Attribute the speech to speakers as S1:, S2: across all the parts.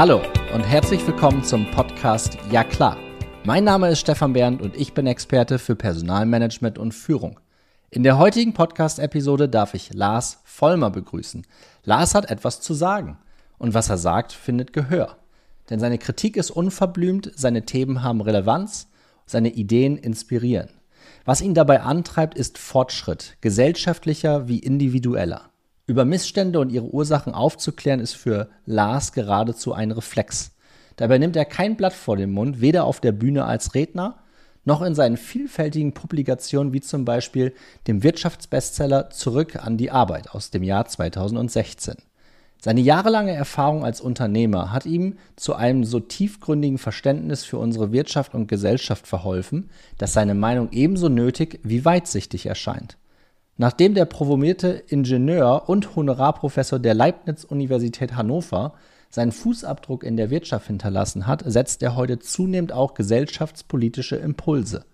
S1: Hallo und herzlich willkommen zum Podcast Ja klar. Mein Name ist Stefan Bernd und ich bin Experte für Personalmanagement und Führung. In der heutigen Podcast-Episode darf ich Lars Vollmer begrüßen. Lars hat etwas zu sagen und was er sagt, findet Gehör. Denn seine Kritik ist unverblümt, seine Themen haben Relevanz, seine Ideen inspirieren. Was ihn dabei antreibt, ist Fortschritt, gesellschaftlicher wie individueller. Über Missstände und ihre Ursachen aufzuklären, ist für Lars geradezu ein Reflex. Dabei nimmt er kein Blatt vor den Mund, weder auf der Bühne als Redner, noch in seinen vielfältigen Publikationen wie zum Beispiel dem Wirtschaftsbestseller Zurück an die Arbeit aus dem Jahr 2016. Seine jahrelange Erfahrung als Unternehmer hat ihm zu einem so tiefgründigen Verständnis für unsere Wirtschaft und Gesellschaft verholfen, dass seine Meinung ebenso nötig wie weitsichtig erscheint. Nachdem der promovierte Ingenieur und Honorarprofessor der Leibniz-Universität Hannover seinen Fußabdruck in der Wirtschaft hinterlassen hat, setzt er heute zunehmend auch gesellschaftspolitische Impulse.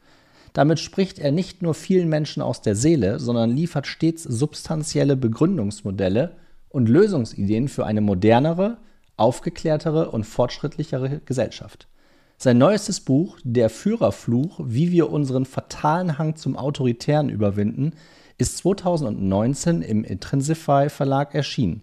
S1: Damit spricht er nicht nur vielen Menschen aus der Seele, sondern liefert stets substanzielle Begründungsmodelle und Lösungsideen für eine modernere, aufgeklärtere und fortschrittlichere Gesellschaft. Sein neuestes Buch, Der Führerfluch, wie wir unseren fatalen Hang zum Autoritären überwinden, ist 2019 im Intrinsify Verlag erschienen.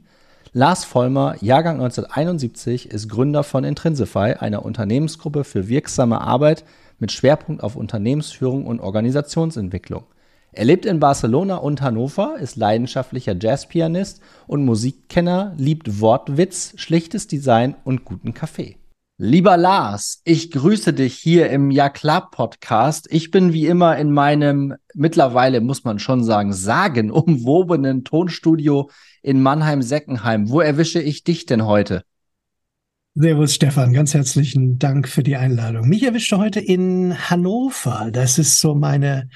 S1: Lars Vollmer, Jahrgang 1971, ist Gründer von Intrinsify, einer Unternehmensgruppe für wirksame Arbeit mit Schwerpunkt auf Unternehmensführung und Organisationsentwicklung. Er lebt in Barcelona und Hannover, ist leidenschaftlicher Jazzpianist und Musikkenner, liebt Wortwitz, schlichtes Design und guten Kaffee. Lieber Lars, ich grüße dich hier im Ja klar Podcast. Ich bin wie immer in meinem mittlerweile muss man schon sagen sagenumwobenen Tonstudio in Mannheim-Seckenheim. Wo erwische ich dich denn heute?
S2: Servus Stefan, ganz herzlichen Dank für die Einladung. Mich erwischte heute in Hannover. Das ist so meine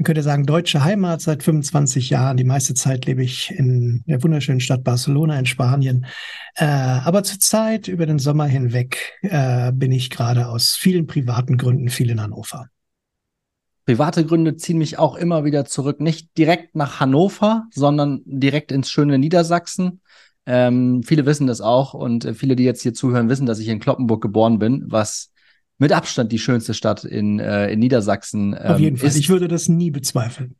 S2: man könnte sagen, deutsche Heimat seit 25 Jahren. Die meiste Zeit lebe ich in der wunderschönen Stadt Barcelona in Spanien. Äh, aber zurzeit über den Sommer hinweg äh, bin ich gerade aus vielen privaten Gründen viel in Hannover.
S1: Private Gründe ziehen mich auch immer wieder zurück, nicht direkt nach Hannover, sondern direkt ins schöne Niedersachsen. Ähm, viele wissen das auch und äh, viele, die jetzt hier zuhören, wissen, dass ich in Kloppenburg geboren bin, was mit Abstand die schönste Stadt in, äh, in Niedersachsen.
S2: Ähm, Auf jeden Fall. Ist, ich würde das nie bezweifeln.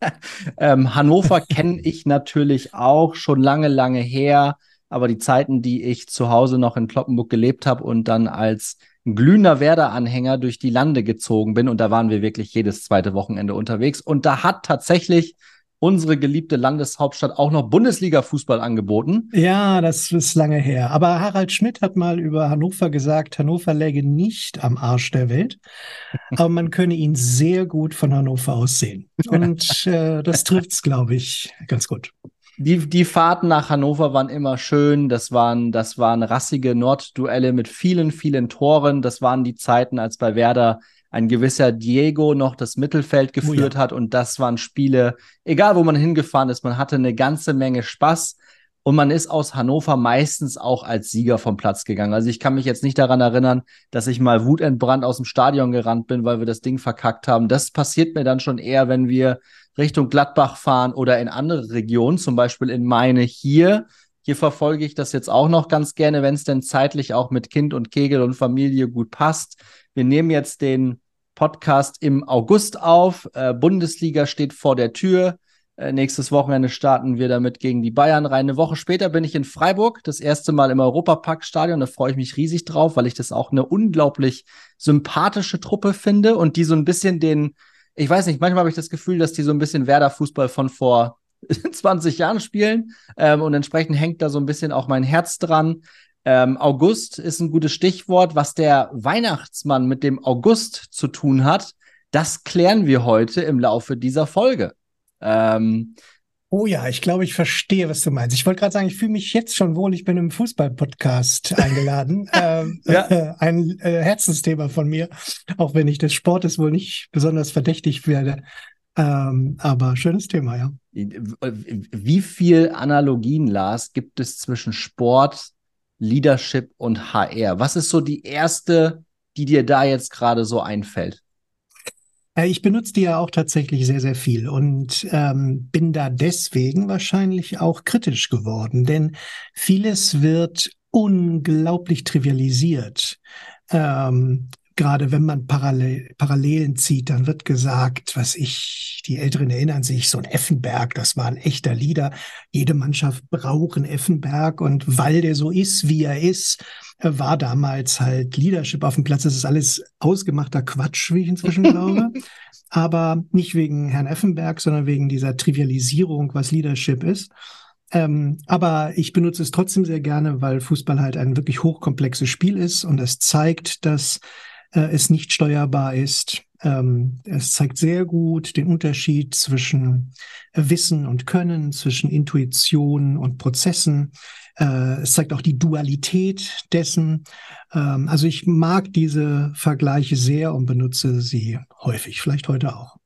S1: ähm, Hannover kenne ich natürlich auch schon lange, lange her. Aber die Zeiten, die ich zu Hause noch in Kloppenburg gelebt habe und dann als glühender Werder-Anhänger durch die Lande gezogen bin, und da waren wir wirklich jedes zweite Wochenende unterwegs. Und da hat tatsächlich unsere geliebte Landeshauptstadt auch noch Bundesliga-Fußball angeboten.
S2: Ja, das ist lange her. Aber Harald Schmidt hat mal über Hannover gesagt, Hannover läge nicht am Arsch der Welt, aber man könne ihn sehr gut von Hannover aus sehen. Und äh, das trifft's, glaube ich, ganz gut.
S1: Die, die Fahrten nach Hannover waren immer schön. Das waren, das waren rassige Nordduelle mit vielen, vielen Toren. Das waren die Zeiten, als bei Werder ein gewisser Diego noch das Mittelfeld geführt oh ja. hat. Und das waren Spiele, egal wo man hingefahren ist, man hatte eine ganze Menge Spaß. Und man ist aus Hannover meistens auch als Sieger vom Platz gegangen. Also ich kann mich jetzt nicht daran erinnern, dass ich mal wutentbrannt aus dem Stadion gerannt bin, weil wir das Ding verkackt haben. Das passiert mir dann schon eher, wenn wir Richtung Gladbach fahren oder in andere Regionen, zum Beispiel in meine hier. Hier verfolge ich das jetzt auch noch ganz gerne, wenn es denn zeitlich auch mit Kind und Kegel und Familie gut passt. Wir nehmen jetzt den Podcast im August auf. Äh, Bundesliga steht vor der Tür. Äh, nächstes Wochenende starten wir damit gegen die Bayern rein. Eine Woche später bin ich in Freiburg, das erste Mal im Europapark-Stadion. Da freue ich mich riesig drauf, weil ich das auch eine unglaublich sympathische Truppe finde und die so ein bisschen den, ich weiß nicht, manchmal habe ich das Gefühl, dass die so ein bisschen Werder-Fußball von vor 20 Jahren spielen. Ähm, und entsprechend hängt da so ein bisschen auch mein Herz dran. Ähm, August ist ein gutes Stichwort. Was der Weihnachtsmann mit dem August zu tun hat, das klären wir heute im Laufe dieser Folge. Ähm,
S2: Oh ja, ich glaube, ich verstehe, was du meinst. Ich wollte gerade sagen, ich fühle mich jetzt schon wohl. Ich bin im Fußball-Podcast eingeladen. ähm, ja. äh, ein äh, Herzensthema von mir, auch wenn ich des Sportes wohl nicht besonders verdächtig werde. Ähm, aber schönes Thema, ja.
S1: Wie viel Analogien, Lars, gibt es zwischen Sport, Leadership und HR? Was ist so die erste, die dir da jetzt gerade so einfällt?
S2: Äh, ich benutze die ja auch tatsächlich sehr, sehr viel und ähm, bin da deswegen wahrscheinlich auch kritisch geworden, denn vieles wird unglaublich trivialisiert. Ähm, gerade wenn man Parallel, Parallelen zieht, dann wird gesagt, was ich, die Älteren erinnern sich, so ein Effenberg, das war ein echter Leader. Jede Mannschaft braucht einen Effenberg und weil der so ist, wie er ist, war damals halt Leadership auf dem Platz. Das ist alles ausgemachter Quatsch, wie ich inzwischen glaube. Aber nicht wegen Herrn Effenberg, sondern wegen dieser Trivialisierung, was Leadership ist. Ähm, aber ich benutze es trotzdem sehr gerne, weil Fußball halt ein wirklich hochkomplexes Spiel ist und es zeigt, dass äh, es nicht steuerbar ist. Ähm, es zeigt sehr gut den Unterschied zwischen Wissen und Können, zwischen Intuition und Prozessen. Äh, es zeigt auch die Dualität dessen. Ähm, also ich mag diese Vergleiche sehr und benutze sie häufig, vielleicht heute auch.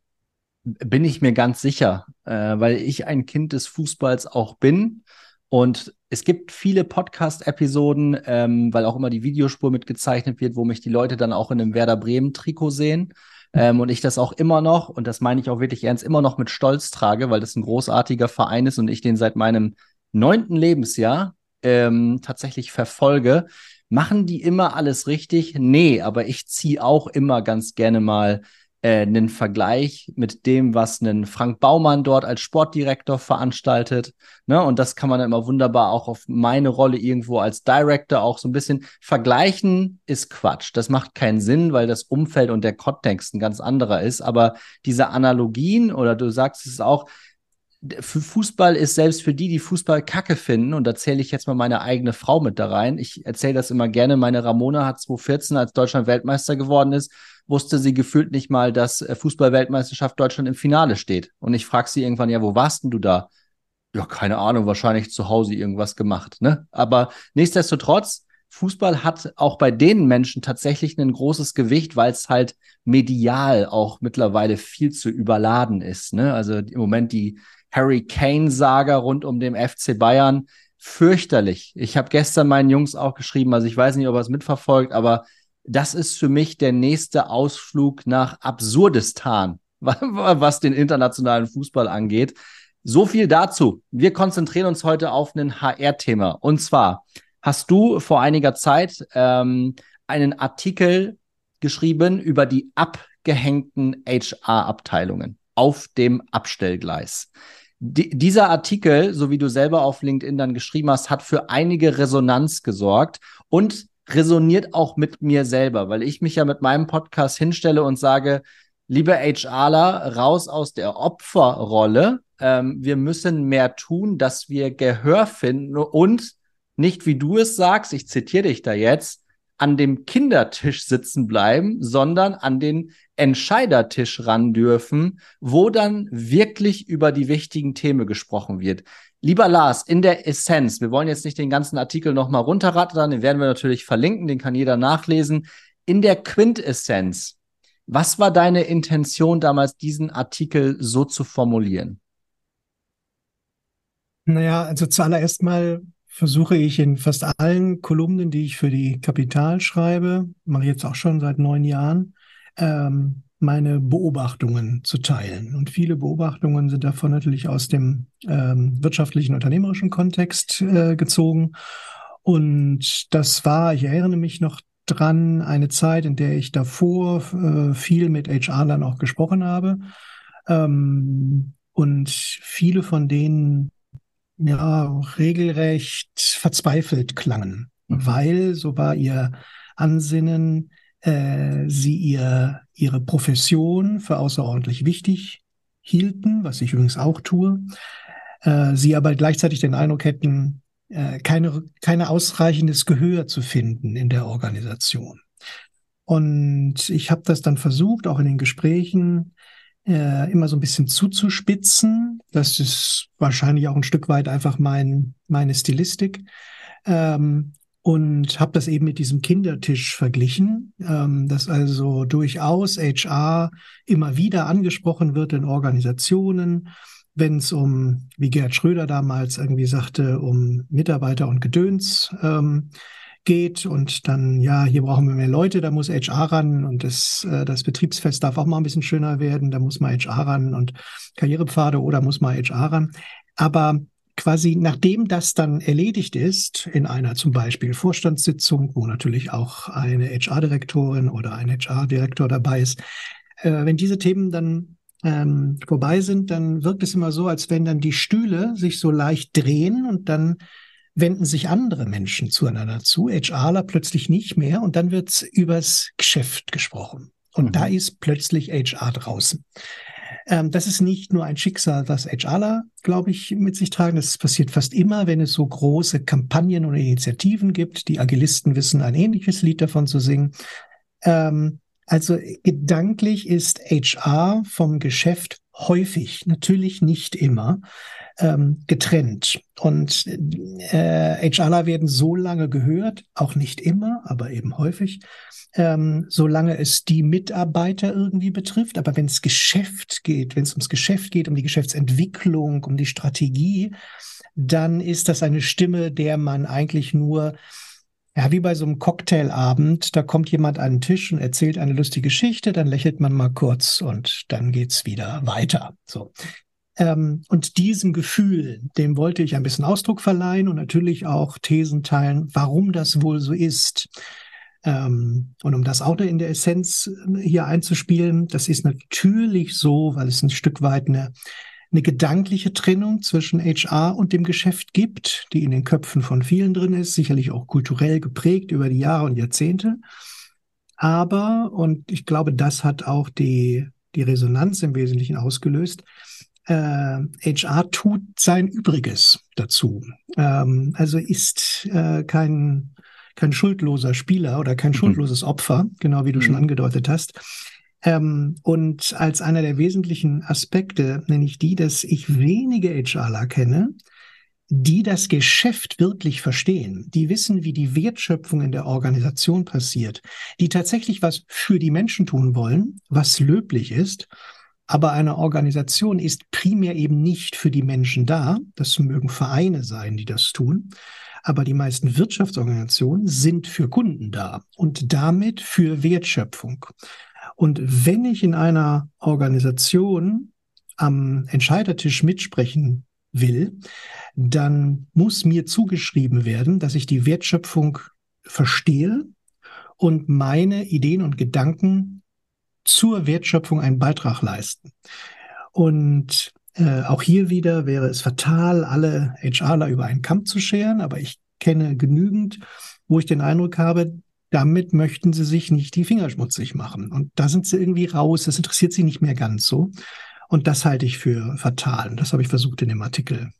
S1: Bin ich mir ganz sicher, äh, weil ich ein Kind des Fußballs auch bin. Und es gibt viele Podcast-Episoden, ähm, weil auch immer die Videospur mitgezeichnet wird, wo mich die Leute dann auch in einem Werder Bremen-Trikot sehen. Ähm, und ich das auch immer noch, und das meine ich auch wirklich ernst, immer noch mit Stolz trage, weil das ein großartiger Verein ist und ich den seit meinem neunten Lebensjahr ähm, tatsächlich verfolge. Machen die immer alles richtig? Nee, aber ich ziehe auch immer ganz gerne mal äh, einen Vergleich mit dem, was ein Frank Baumann dort als Sportdirektor veranstaltet. Ne? Und das kann man dann immer wunderbar auch auf meine Rolle irgendwo als Director auch so ein bisschen vergleichen, ist Quatsch. Das macht keinen Sinn, weil das Umfeld und der Kontext ein ganz anderer ist. Aber diese Analogien oder du sagst es auch, für Fußball ist selbst für die, die Fußball kacke finden, und da zähle ich jetzt mal meine eigene Frau mit da rein. Ich erzähle das immer gerne. Meine Ramona hat 2014, als Deutschland Weltmeister geworden ist, wusste sie gefühlt nicht mal, dass äh, Fußball-Weltmeisterschaft Deutschland im Finale steht. Und ich frage sie irgendwann, ja, wo warst denn du da? Ja, keine Ahnung, wahrscheinlich zu Hause irgendwas gemacht, ne? Aber nichtsdestotrotz, Fußball hat auch bei den Menschen tatsächlich ein großes Gewicht, weil es halt medial auch mittlerweile viel zu überladen ist. Ne? Also im Moment die Harry Kane-Saga rund um den FC Bayern fürchterlich. Ich habe gestern meinen Jungs auch geschrieben, also ich weiß nicht, ob er es mitverfolgt, aber das ist für mich der nächste Ausflug nach Absurdistan, was den internationalen Fußball angeht. So viel dazu. Wir konzentrieren uns heute auf ein HR-Thema. Und zwar hast du vor einiger Zeit ähm, einen Artikel geschrieben über die abgehängten HR-Abteilungen auf dem Abstellgleis. Die, dieser Artikel, so wie du selber auf LinkedIn dann geschrieben hast, hat für einige Resonanz gesorgt und resoniert auch mit mir selber, weil ich mich ja mit meinem Podcast hinstelle und sage, liebe HRler, raus aus der Opferrolle. Ähm, wir müssen mehr tun, dass wir Gehör finden und nicht, wie du es sagst, ich zitiere dich da jetzt, an dem Kindertisch sitzen bleiben, sondern an den Entscheidertisch ran dürfen, wo dann wirklich über die wichtigen Themen gesprochen wird. Lieber Lars, in der Essenz, wir wollen jetzt nicht den ganzen Artikel nochmal runterrattern, den werden wir natürlich verlinken, den kann jeder nachlesen. In der Quintessenz, was war deine Intention damals, diesen Artikel so zu formulieren?
S2: Naja, also zuallererst mal versuche ich in fast allen Kolumnen, die ich für die Kapital schreibe, mache ich jetzt auch schon seit neun Jahren, ähm, meine Beobachtungen zu teilen. Und viele Beobachtungen sind davon natürlich aus dem ähm, wirtschaftlichen, unternehmerischen Kontext äh, gezogen. Und das war, ich erinnere mich noch dran, eine Zeit, in der ich davor äh, viel mit HR-Lern auch gesprochen habe. Ähm, und viele von denen ja regelrecht verzweifelt klangen, mhm. weil, so war ihr Ansinnen, äh, sie ihr, ihre Profession für außerordentlich wichtig hielten, was ich übrigens auch tue, äh, sie aber gleichzeitig den Eindruck hätten, äh, keine, keine ausreichendes Gehör zu finden in der Organisation. Und ich habe das dann versucht, auch in den Gesprächen äh, immer so ein bisschen zuzuspitzen. Das ist wahrscheinlich auch ein Stück weit einfach mein, meine Stilistik. Ähm, und habe das eben mit diesem Kindertisch verglichen, ähm, dass also durchaus HR immer wieder angesprochen wird in Organisationen, wenn es um, wie Gerd Schröder damals irgendwie sagte, um Mitarbeiter und Gedöns ähm, geht. Und dann, ja, hier brauchen wir mehr Leute, da muss HR ran. Und das, äh, das Betriebsfest darf auch mal ein bisschen schöner werden, da muss mal HR ran und Karrierepfade oder muss mal HR ran. Aber quasi nachdem das dann erledigt ist, in einer zum Beispiel Vorstandssitzung, wo natürlich auch eine HR-Direktorin oder ein HR-Direktor dabei ist, äh, wenn diese Themen dann ähm, vorbei sind, dann wirkt es immer so, als wenn dann die Stühle sich so leicht drehen und dann wenden sich andere Menschen zueinander zu, HRler plötzlich nicht mehr und dann wird's übers Geschäft gesprochen. Und mhm. da ist plötzlich HR draußen. Ähm, das ist nicht nur ein Schicksal, das HRler, glaube ich, mit sich tragen. Das passiert fast immer, wenn es so große Kampagnen oder Initiativen gibt. Die Agilisten wissen ein ähnliches Lied davon zu singen. Ähm, also gedanklich ist HR vom Geschäft häufig, natürlich nicht immer, ähm, getrennt. Und äh, HRler werden so lange gehört, auch nicht immer, aber eben häufig, ähm, solange es die Mitarbeiter irgendwie betrifft. Aber wenn es Geschäft geht, wenn es ums Geschäft geht, um die Geschäftsentwicklung, um die Strategie, dann ist das eine Stimme, der man eigentlich nur ja, wie bei so einem Cocktailabend, da kommt jemand an den Tisch und erzählt eine lustige Geschichte, dann lächelt man mal kurz und dann geht's wieder weiter. So. Ähm, und diesem Gefühl, dem wollte ich ein bisschen Ausdruck verleihen und natürlich auch Thesen teilen, warum das wohl so ist. Ähm, und um das auch in der Essenz äh, hier einzuspielen, das ist natürlich so, weil es ein Stück weit eine eine gedankliche Trennung zwischen HR und dem Geschäft gibt, die in den Köpfen von vielen drin ist, sicherlich auch kulturell geprägt über die Jahre und Jahrzehnte. Aber, und ich glaube, das hat auch die, die Resonanz im Wesentlichen ausgelöst, äh, HR tut sein Übriges dazu. Ähm, also ist äh, kein, kein schuldloser Spieler oder kein mhm. schuldloses Opfer, genau wie du mhm. schon angedeutet hast, ähm, und als einer der wesentlichen Aspekte nenne ich die, dass ich wenige HRler kenne, die das Geschäft wirklich verstehen, die wissen, wie die Wertschöpfung in der Organisation passiert, die tatsächlich was für die Menschen tun wollen, was löblich ist. Aber eine Organisation ist primär eben nicht für die Menschen da. Das mögen Vereine sein, die das tun. Aber die meisten Wirtschaftsorganisationen sind für Kunden da und damit für Wertschöpfung. Und wenn ich in einer Organisation am Entscheidertisch mitsprechen will, dann muss mir zugeschrieben werden, dass ich die Wertschöpfung verstehe und meine Ideen und Gedanken zur Wertschöpfung einen Beitrag leisten. Und äh, auch hier wieder wäre es fatal, alle HRler über einen Kamm zu scheren, aber ich kenne genügend, wo ich den Eindruck habe, damit möchten sie sich nicht die Finger schmutzig machen. Und da sind sie irgendwie raus. Das interessiert sie nicht mehr ganz so. Und das halte ich für fatal. Das habe ich versucht in dem Artikel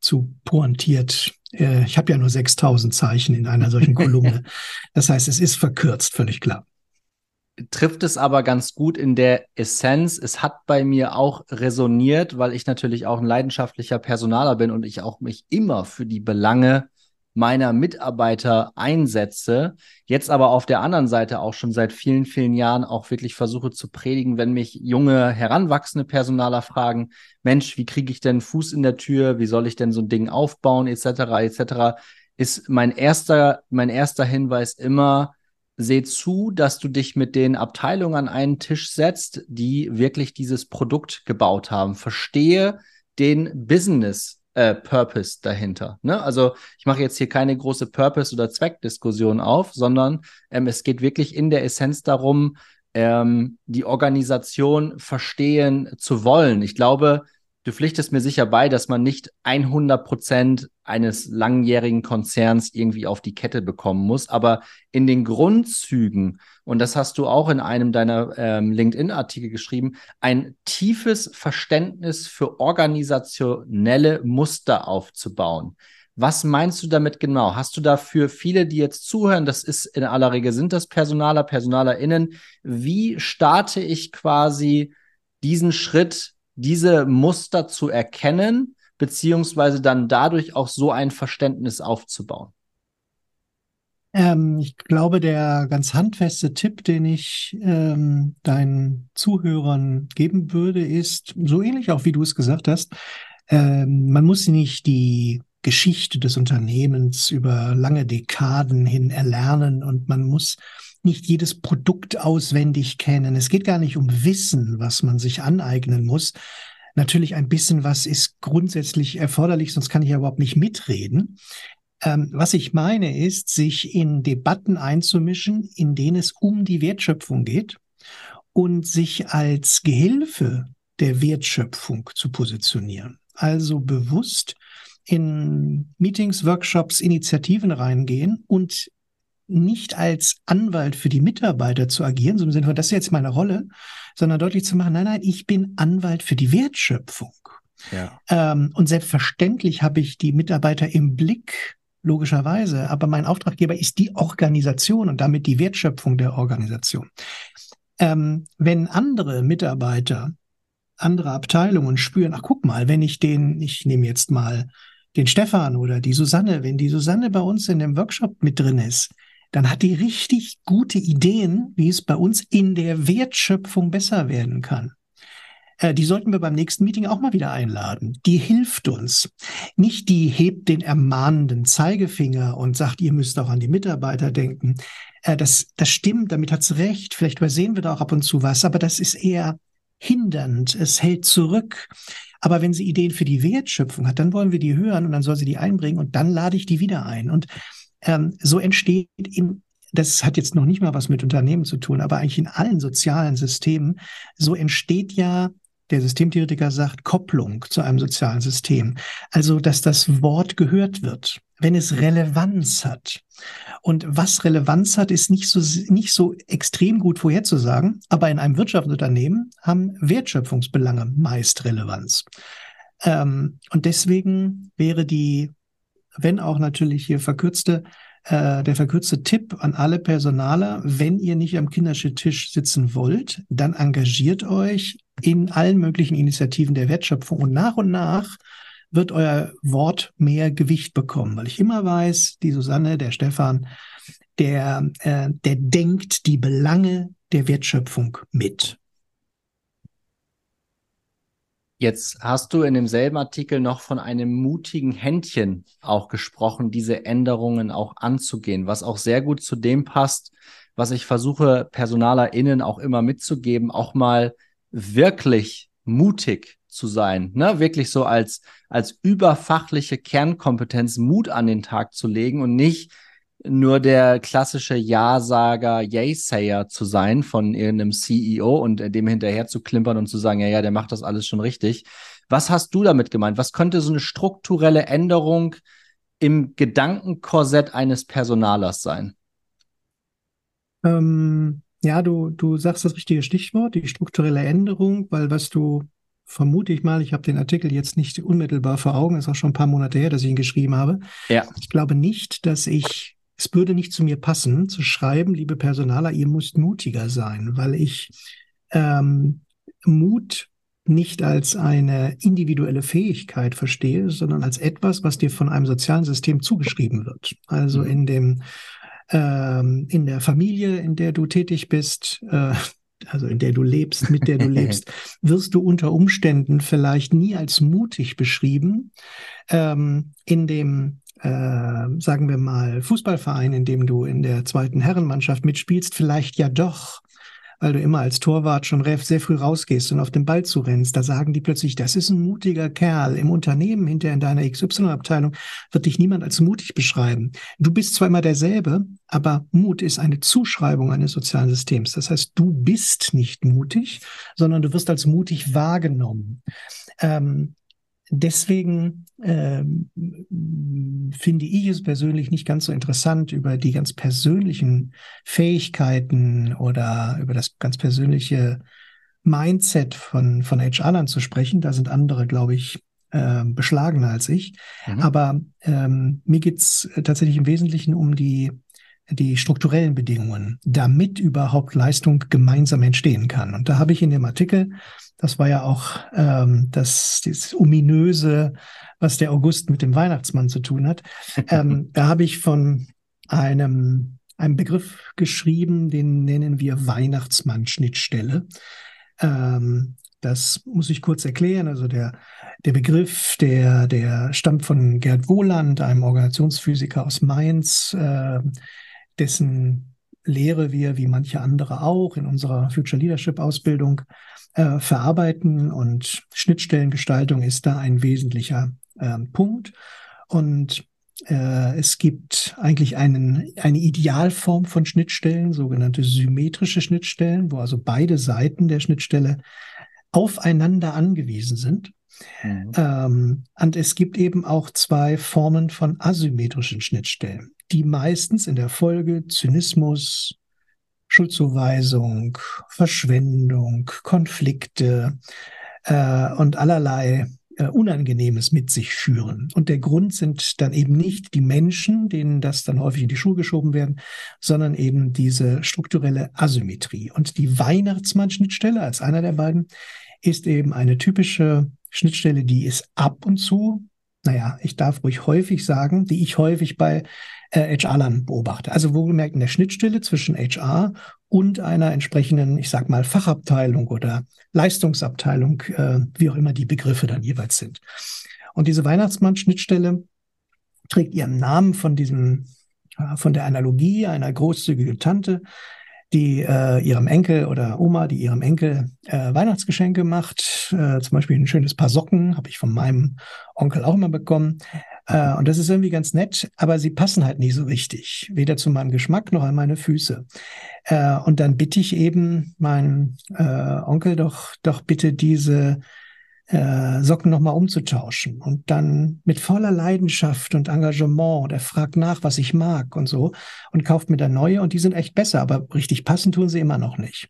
S2: zu pointiert. Äh, ich habe ja nur 6000 Zeichen in einer solchen Kolumne. Das heißt, es ist verkürzt, völlig klar.
S1: Trifft es aber ganz gut in der Essenz. Es hat bei mir auch resoniert, weil ich natürlich auch ein leidenschaftlicher Personaler bin und ich auch mich immer für die Belange meiner Mitarbeiter einsetze, jetzt aber auf der anderen Seite auch schon seit vielen, vielen Jahren auch wirklich versuche zu predigen, wenn mich junge, heranwachsende Personaler fragen, Mensch, wie kriege ich denn Fuß in der Tür, wie soll ich denn so ein Ding aufbauen, etc., etc., ist mein erster, mein erster Hinweis immer, seh zu, dass du dich mit den Abteilungen an einen Tisch setzt, die wirklich dieses Produkt gebaut haben. Verstehe den Business äh, Purpose dahinter. Ne? Also ich mache jetzt hier keine große Purpose- oder Zweckdiskussion auf, sondern ähm, es geht wirklich in der Essenz darum, ähm, die Organisation verstehen zu wollen. Ich glaube, du pflichtest mir sicher bei, dass man nicht 100 Prozent eines langjährigen Konzerns irgendwie auf die Kette bekommen muss, aber in den Grundzügen, und das hast du auch in einem deiner ähm, LinkedIn-Artikel geschrieben, ein tiefes Verständnis für organisationelle Muster aufzubauen. Was meinst du damit genau? Hast du dafür viele, die jetzt zuhören, das ist in aller Regel sind das Personaler, PersonalerInnen. Wie starte ich quasi diesen Schritt diese Muster zu erkennen, beziehungsweise dann dadurch auch so ein Verständnis aufzubauen?
S2: Ähm, ich glaube, der ganz handfeste Tipp, den ich ähm, deinen Zuhörern geben würde, ist so ähnlich auch wie du es gesagt hast. Ähm, man muss nicht die Geschichte des Unternehmens über lange Dekaden hin erlernen und man muss nicht jedes Produkt auswendig kennen. Es geht gar nicht um Wissen, was man sich aneignen muss. Natürlich ein bisschen was ist grundsätzlich erforderlich, sonst kann ich ja überhaupt nicht mitreden. Ähm, was ich meine ist, sich in Debatten einzumischen, in denen es um die Wertschöpfung geht und sich als Gehilfe der Wertschöpfung zu positionieren. Also bewusst in Meetings, Workshops, Initiativen reingehen und nicht als Anwalt für die Mitarbeiter zu agieren, so im Sinne von, das ist jetzt meine Rolle, sondern deutlich zu machen, nein, nein, ich bin Anwalt für die Wertschöpfung. Ja. Ähm, und selbstverständlich habe ich die Mitarbeiter im Blick, logischerweise, aber mein Auftraggeber ist die Organisation und damit die Wertschöpfung der Organisation. Ähm, wenn andere Mitarbeiter, andere Abteilungen spüren, ach guck mal, wenn ich den, ich nehme jetzt mal den Stefan oder die Susanne, wenn die Susanne bei uns in dem Workshop mit drin ist, dann hat die richtig gute Ideen, wie es bei uns in der Wertschöpfung besser werden kann. Äh, die sollten wir beim nächsten Meeting auch mal wieder einladen. Die hilft uns. Nicht die hebt den ermahnenden Zeigefinger und sagt, ihr müsst auch an die Mitarbeiter denken. Äh, das, das stimmt, damit hat's recht. Vielleicht übersehen wir da auch ab und zu was, aber das ist eher hindernd. Es hält zurück. Aber wenn sie Ideen für die Wertschöpfung hat, dann wollen wir die hören und dann soll sie die einbringen und dann lade ich die wieder ein. Und ähm, so entsteht in, das hat jetzt noch nicht mal was mit Unternehmen zu tun, aber eigentlich in allen sozialen Systemen, so entsteht ja der Systemtheoretiker sagt Kopplung zu einem sozialen System. Also, dass das Wort gehört wird, wenn es Relevanz hat. Und was Relevanz hat, ist nicht so, nicht so extrem gut vorherzusagen, aber in einem Wirtschaftsunternehmen haben Wertschöpfungsbelange meist Relevanz. Ähm, und deswegen wäre die wenn auch natürlich hier verkürzte, äh, der verkürzte Tipp an alle Personaler, wenn ihr nicht am Kindertisch sitzen wollt, dann engagiert euch in allen möglichen Initiativen der Wertschöpfung und nach und nach wird euer Wort mehr Gewicht bekommen, weil ich immer weiß, die Susanne, der Stefan, der, äh, der denkt die Belange der Wertschöpfung mit.
S1: Jetzt hast du in demselben Artikel noch von einem mutigen Händchen auch gesprochen, diese Änderungen auch anzugehen, was auch sehr gut zu dem passt, was ich versuche, PersonalerInnen auch immer mitzugeben, auch mal wirklich mutig zu sein, ne? wirklich so als, als überfachliche Kernkompetenz Mut an den Tag zu legen und nicht nur der klassische Ja-Sager, Yay-Sayer zu sein von irgendeinem CEO und dem hinterher zu klimpern und zu sagen, ja, ja, der macht das alles schon richtig. Was hast du damit gemeint? Was könnte so eine strukturelle Änderung im Gedankenkorsett eines Personalers sein?
S2: Ähm, ja, du, du sagst das richtige Stichwort, die strukturelle Änderung, weil was du vermute ich mal, ich habe den Artikel jetzt nicht unmittelbar vor Augen, ist auch schon ein paar Monate her, dass ich ihn geschrieben habe. Ja. Ich glaube nicht, dass ich es würde nicht zu mir passen, zu schreiben, liebe Personaler, ihr müsst mutiger sein, weil ich ähm, Mut nicht als eine individuelle Fähigkeit verstehe, sondern als etwas, was dir von einem sozialen System zugeschrieben wird. Also mhm. in dem ähm, in der Familie, in der du tätig bist, äh, also in der du lebst, mit der du lebst, wirst du unter Umständen vielleicht nie als mutig beschrieben. Ähm, in dem äh, sagen wir mal, Fußballverein, in dem du in der zweiten Herrenmannschaft mitspielst, vielleicht ja doch, weil du immer als Torwart schon sehr früh rausgehst und auf den Ball zu rennst. Da sagen die plötzlich, das ist ein mutiger Kerl. Im Unternehmen hinterher in deiner XY-Abteilung wird dich niemand als mutig beschreiben. Du bist zwar immer derselbe, aber Mut ist eine Zuschreibung eines sozialen Systems. Das heißt, du bist nicht mutig, sondern du wirst als mutig wahrgenommen. Ähm, deswegen ähm, finde ich es persönlich nicht ganz so interessant, über die ganz persönlichen Fähigkeiten oder über das ganz persönliche Mindset von, von HR-Lern zu sprechen. Da sind andere, glaube ich, äh, beschlagener als ich. Mhm. Aber ähm, mir geht's tatsächlich im Wesentlichen um die die strukturellen Bedingungen, damit überhaupt Leistung gemeinsam entstehen kann. Und da habe ich in dem Artikel das war ja auch ähm, das, das ominöse, was der August mit dem Weihnachtsmann zu tun hat. ähm, da habe ich von einem, einem Begriff geschrieben, den nennen wir Weihnachtsmann-Schnittstelle. Ähm, das muss ich kurz erklären. Also der, der Begriff, der, der stammt von Gerd Wohland, einem Organisationsphysiker aus Mainz, äh, dessen Lehre wir, wie manche andere auch, in unserer Future Leadership Ausbildung äh, verarbeiten und Schnittstellengestaltung ist da ein wesentlicher äh, Punkt. Und äh, es gibt eigentlich einen, eine Idealform von Schnittstellen, sogenannte symmetrische Schnittstellen, wo also beide Seiten der Schnittstelle aufeinander angewiesen sind. Mhm. Ähm, und es gibt eben auch zwei Formen von asymmetrischen Schnittstellen, die meistens in der Folge Zynismus, Schuldzuweisung, Verschwendung, Konflikte äh, und allerlei äh, Unangenehmes mit sich führen. Und der Grund sind dann eben nicht die Menschen, denen das dann häufig in die Schuhe geschoben werden, sondern eben diese strukturelle Asymmetrie. Und die Weihnachtsmann-Schnittstelle als einer der beiden ist eben eine typische Schnittstelle, die ist ab und zu, naja, ich darf ruhig häufig sagen, die ich häufig bei äh, HR-Lern beobachte. Also wohlgemerkt in der Schnittstelle zwischen HR und einer entsprechenden, ich sag mal, Fachabteilung oder Leistungsabteilung, äh, wie auch immer die Begriffe dann jeweils sind. Und diese Weihnachtsmann-Schnittstelle trägt ihren Namen von diesem, äh, von der Analogie einer großzügigen Tante, die äh, ihrem Enkel oder Oma, die ihrem Enkel äh, Weihnachtsgeschenke macht. Äh, zum Beispiel ein schönes Paar Socken habe ich von meinem Onkel auch immer bekommen. Äh, und das ist irgendwie ganz nett, aber sie passen halt nicht so richtig, weder zu meinem Geschmack noch an meine Füße. Äh, und dann bitte ich eben meinen äh, Onkel doch, doch bitte diese äh, Socken nochmal umzutauschen und dann mit voller Leidenschaft und Engagement und er fragt nach, was ich mag und so und kauft mir dann neue und die sind echt besser, aber richtig passen tun sie immer noch nicht.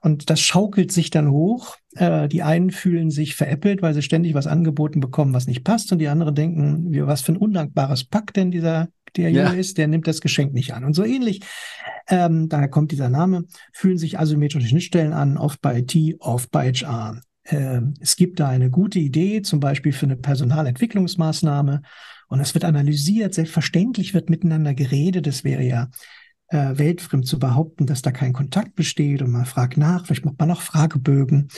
S2: Und das schaukelt sich dann hoch. Äh, die einen fühlen sich veräppelt, weil sie ständig was angeboten bekommen, was nicht passt. Und die anderen denken, wie, was für ein undankbares Pack denn dieser, der ja. ist, der nimmt das Geschenk nicht an. Und so ähnlich, ähm, daher kommt dieser Name, fühlen sich asymmetrische Schnittstellen an, oft bei IT, oft bei HR. Ähm, es gibt da eine gute Idee, zum Beispiel für eine Personalentwicklungsmaßnahme. Und es wird analysiert, selbstverständlich wird miteinander geredet. Es wäre ja äh, weltfremd zu behaupten, dass da kein Kontakt besteht und man fragt nach, vielleicht macht man auch Fragebögen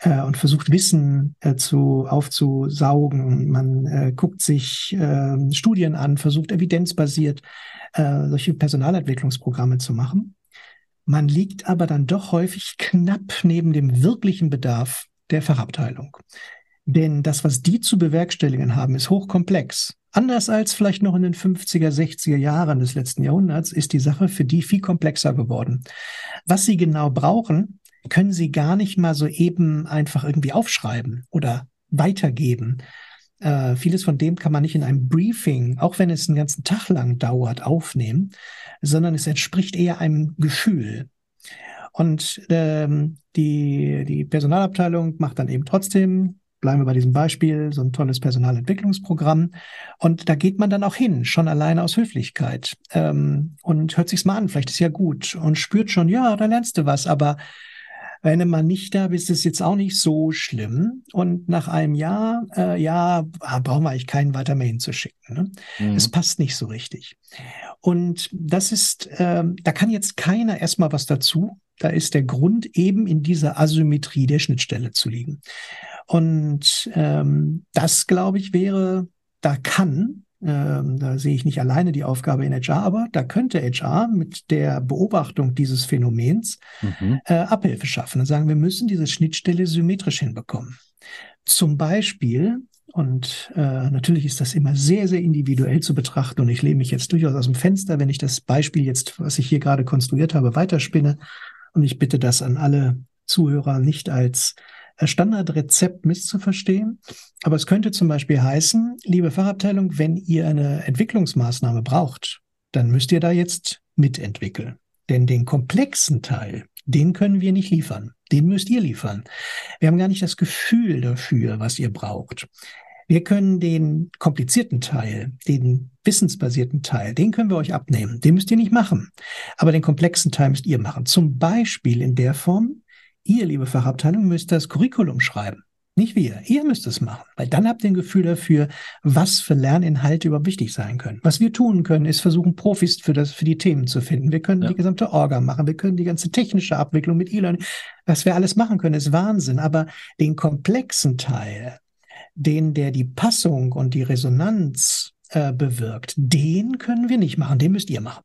S2: äh, und versucht Wissen äh, zu aufzusaugen. Man äh, guckt sich äh, Studien an, versucht evidenzbasiert äh, solche Personalentwicklungsprogramme zu machen. Man liegt aber dann doch häufig knapp neben dem wirklichen Bedarf der Fachabteilung. Denn das, was die zu bewerkstelligen haben, ist hochkomplex. Anders als vielleicht noch in den 50er, 60er Jahren des letzten Jahrhunderts ist die Sache für die viel komplexer geworden. Was sie genau brauchen, können sie gar nicht mal so eben einfach irgendwie aufschreiben oder weitergeben. Äh, vieles von dem kann man nicht in einem Briefing, auch wenn es einen ganzen Tag lang dauert, aufnehmen, sondern es entspricht eher einem Gefühl. Und ähm, die, die Personalabteilung macht dann eben trotzdem, bleiben wir bei diesem Beispiel, so ein tolles Personalentwicklungsprogramm. Und da geht man dann auch hin, schon alleine aus Höflichkeit. Ähm, und hört sich's mal an, vielleicht ist ja gut und spürt schon, ja, da lernst du was, aber wenn du mal nicht da bist, ist es jetzt auch nicht so schlimm. Und nach einem Jahr, äh, ja, brauchen wir eigentlich keinen weiter mehr hinzuschicken. Ne? Mhm. Es passt nicht so richtig. Und das ist, äh, da kann jetzt keiner erstmal was dazu. Da ist der Grund eben in dieser Asymmetrie der Schnittstelle zu liegen. Und ähm, das, glaube ich, wäre, da kann, ähm, da sehe ich nicht alleine die Aufgabe in HR, aber da könnte HR mit der Beobachtung dieses Phänomens mhm. äh, Abhilfe schaffen und sagen, wir müssen diese Schnittstelle symmetrisch hinbekommen. Zum Beispiel, und äh, natürlich ist das immer sehr, sehr individuell zu betrachten und ich lehne mich jetzt durchaus aus dem Fenster, wenn ich das Beispiel jetzt, was ich hier gerade konstruiert habe, weiterspinne und ich bitte das an alle Zuhörer nicht als äh, Standardrezept misszuverstehen. Aber es könnte zum Beispiel heißen, liebe Fachabteilung, wenn ihr eine Entwicklungsmaßnahme braucht, dann müsst ihr da jetzt mitentwickeln. Denn den komplexen Teil, den können wir nicht liefern. Den müsst ihr liefern. Wir haben gar nicht das Gefühl dafür, was ihr braucht. Wir können den komplizierten Teil, den wissensbasierten Teil, den können wir euch abnehmen. Den müsst ihr nicht machen. Aber den komplexen Teil müsst ihr machen. Zum Beispiel in der Form, ihr, liebe Fachabteilung, müsst das Curriculum schreiben. Nicht wir. Ihr müsst es machen. Weil dann habt ihr ein Gefühl dafür, was für Lerninhalte überhaupt wichtig sein können. Was wir tun können, ist versuchen, Profis für das, für die Themen zu finden. Wir können ja. die gesamte Orga machen. Wir können die ganze technische Abwicklung mit E-Learning. Was wir alles machen können, ist Wahnsinn. Aber den komplexen Teil, den, der die Passung und die Resonanz äh, bewirkt, den können wir nicht machen. Den müsst ihr machen.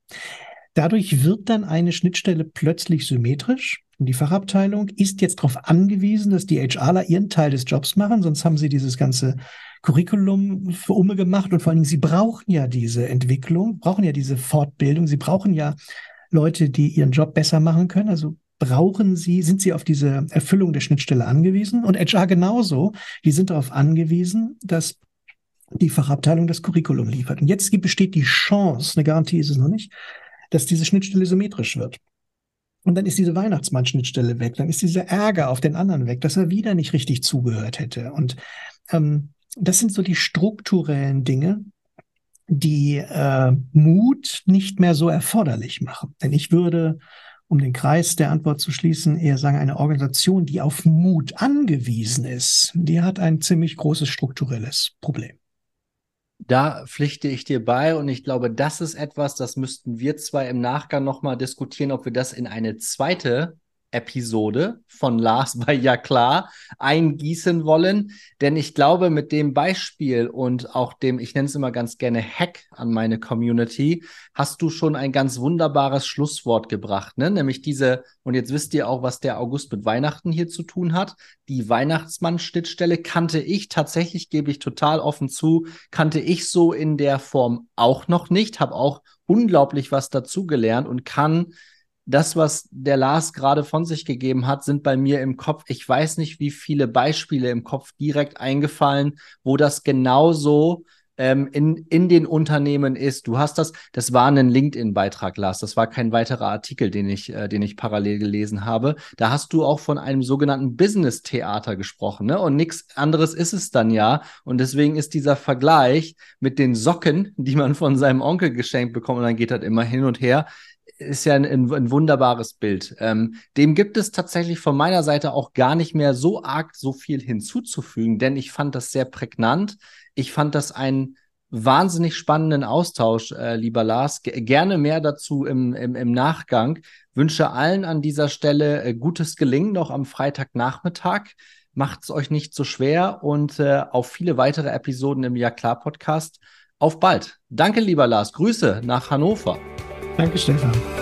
S2: Dadurch wird dann eine Schnittstelle plötzlich symmetrisch. Und die Fachabteilung ist jetzt darauf angewiesen, dass die HRler ihren Teil des Jobs machen, sonst haben sie dieses ganze Curriculum für Umme gemacht und vor allen Dingen, sie brauchen ja diese Entwicklung, brauchen ja diese Fortbildung, sie brauchen ja Leute, die ihren Job besser machen können. Also brauchen sie, sind sie auf diese Erfüllung der Schnittstelle angewiesen und HR genauso. Die sind darauf angewiesen, dass die Fachabteilung das Curriculum liefert. Und jetzt besteht die Chance, eine Garantie ist es noch nicht, dass diese Schnittstelle symmetrisch wird. Und dann ist diese Weihnachtsmann-Schnittstelle weg, dann ist dieser Ärger auf den anderen weg, dass er wieder nicht richtig zugehört hätte. Und ähm, das sind so die strukturellen Dinge, die äh, Mut nicht mehr so erforderlich machen. Denn ich würde, um den Kreis der Antwort zu schließen, eher sagen, eine Organisation, die auf Mut angewiesen ist, die hat ein ziemlich großes strukturelles Problem.
S1: Da pflichte ich dir bei und ich glaube, das ist etwas, das müssten wir zwei im Nachgang nochmal diskutieren, ob wir das in eine zweite Episode von Lars bei Ja klar eingießen wollen. Denn ich glaube, mit dem Beispiel und auch dem, ich nenne es immer ganz gerne Hack an meine Community, hast du schon ein ganz wunderbares Schlusswort gebracht. Ne? Nämlich diese, und jetzt wisst ihr auch, was der August mit Weihnachten hier zu tun hat. Die Weihnachtsmann-Schnittstelle kannte ich tatsächlich, gebe ich total offen zu, kannte ich so in der Form auch noch nicht, habe auch unglaublich was dazugelernt und kann das, was der Lars gerade von sich gegeben hat, sind bei mir im Kopf. Ich weiß nicht, wie viele Beispiele im Kopf direkt eingefallen, wo das genauso ähm, in, in den Unternehmen ist. Du hast das, das war ein LinkedIn-Beitrag, Lars. Das war kein weiterer Artikel, den ich, äh, den ich parallel gelesen habe. Da hast du auch von einem sogenannten Business-Theater gesprochen, ne? Und nichts anderes ist es dann ja. Und deswegen ist dieser Vergleich mit den Socken, die man von seinem Onkel geschenkt bekommt, und dann geht das immer hin und her ist ja ein, ein wunderbares Bild. Ähm, dem gibt es tatsächlich von meiner Seite auch gar nicht mehr so arg so viel hinzuzufügen, denn ich fand das sehr prägnant. Ich fand das einen wahnsinnig spannenden Austausch, äh, lieber Lars. G gerne mehr dazu im, im, im Nachgang. Wünsche allen an dieser Stelle äh, gutes Gelingen noch am Freitagnachmittag. Macht es euch nicht so schwer und äh, auf viele weitere Episoden im Ja klar Podcast. Auf bald. Danke, lieber Lars. Grüße nach Hannover.
S2: Danke, Stefan.